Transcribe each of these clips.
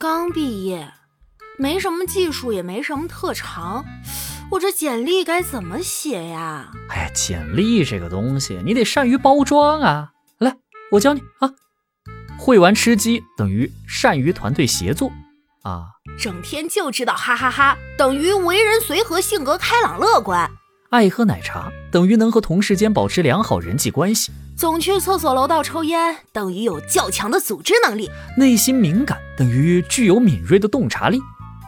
刚毕业，没什么技术，也没什么特长，我这简历该怎么写呀？哎呀，简历这个东西，你得善于包装啊！来，我教你啊。会玩吃鸡等于善于团队协作啊。整天就知道哈哈哈，等于为人随和，性格开朗乐观。爱喝奶茶等于能和同事间保持良好人际关系，总去厕所楼道抽烟等于有较强的组织能力，内心敏感等于具有敏锐的洞察力，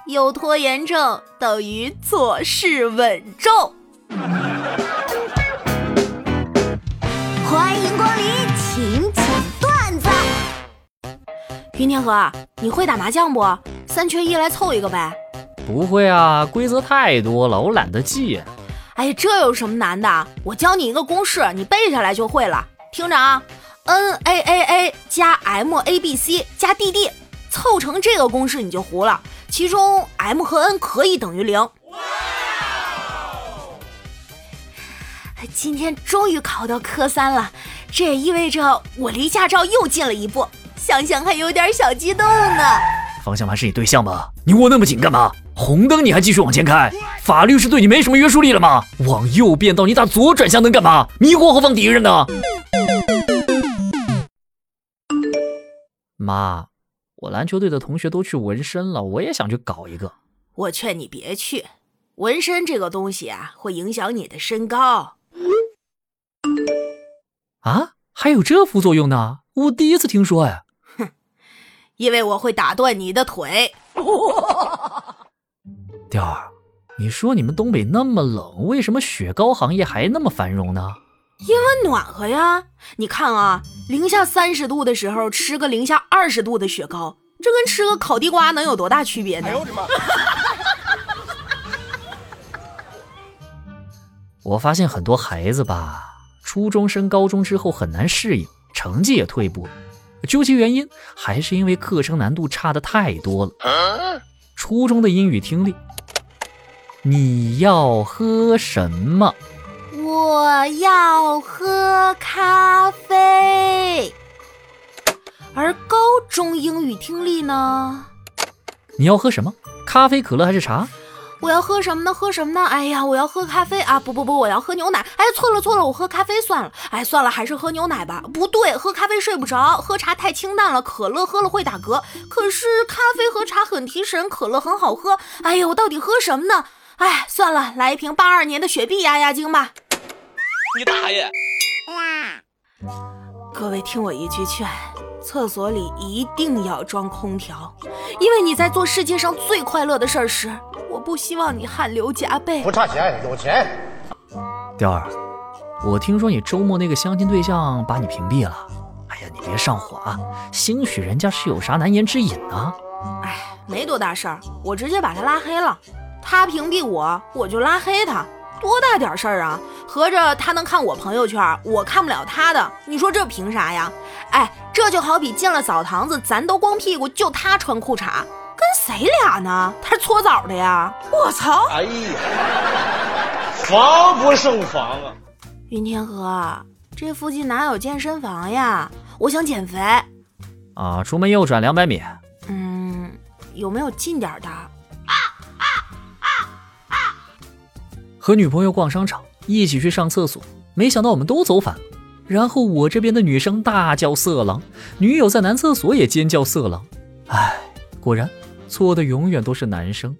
有拖延症等于做事稳重。欢迎光临请讲段子。云天河，你会打麻将不？三缺一来凑一个呗。不会啊，规则太多了，我懒得记。哎，这有什么难的？我教你一个公式，你背下来就会了。听着啊，n a a a 加 m a b c 加 d d，凑成这个公式你就糊了。其中 m 和 n 可以等于零。哇今天终于考到科三了，这也意味着我离驾照又近了一步，想想还有点小激动呢。方向盘是你对象吗？你握那么紧干嘛？红灯你还继续往前开？法律是对你没什么约束力了吗？往右变道你打左转向灯干嘛？迷惑后方敌人呢？妈，我篮球队的同学都去纹身了，我也想去搞一个。我劝你别去，纹身这个东西啊，会影响你的身高。啊，还有这副作用呢？我第一次听说哎。哼，因为我会打断你的腿。调儿，你说你们东北那么冷，为什么雪糕行业还那么繁荣呢？因为暖和呀！你看啊，零下三十度的时候吃个零下二十度的雪糕，这跟吃个烤地瓜能有多大区别呢？哎呦我的妈！我发现很多孩子吧，初中升高中之后很难适应，成绩也退步了。究其原因，还是因为课程难度差的太多了。初中的英语听力。你要喝什么？我要喝咖啡。而高中英语听力呢？你要喝什么？咖啡、可乐还是茶？我要喝什么呢？喝什么呢？哎呀，我要喝咖啡啊！不不不，我要喝牛奶。哎，错了错了，我喝咖啡算了。哎，算了，还是喝牛奶吧。不对，喝咖啡睡不着，喝茶太清淡了，可乐喝了会打嗝。可是咖啡和茶很提神，可乐很好喝。哎呀，我到底喝什么呢？哎，算了，来一瓶八二年的雪碧压压惊吧。你大爷！各位听我一句劝，厕所里一定要装空调，因为你在做世界上最快乐的事儿时，我不希望你汗流浃背。不差钱，有钱。雕儿，我听说你周末那个相亲对象把你屏蔽了。哎呀，你别上火啊，兴许人家是有啥难言之隐呢。哎，没多大事儿，我直接把他拉黑了。他屏蔽我，我就拉黑他，多大点事儿啊？合着他能看我朋友圈，我看不了他的，你说这凭啥呀？哎，这就好比进了澡堂子，咱都光屁股，就他穿裤衩，跟谁俩呢？他是搓澡的呀！我操！哎呀，防不胜防啊！云天河，这附近哪有健身房呀？我想减肥。啊，出门右转两百米。嗯，有没有近点的？啊啊啊啊和女朋友逛商场，一起去上厕所，没想到我们都走反了。然后我这边的女生大叫色狼，女友在男厕所也尖叫色狼。唉，果然错的永远都是男生。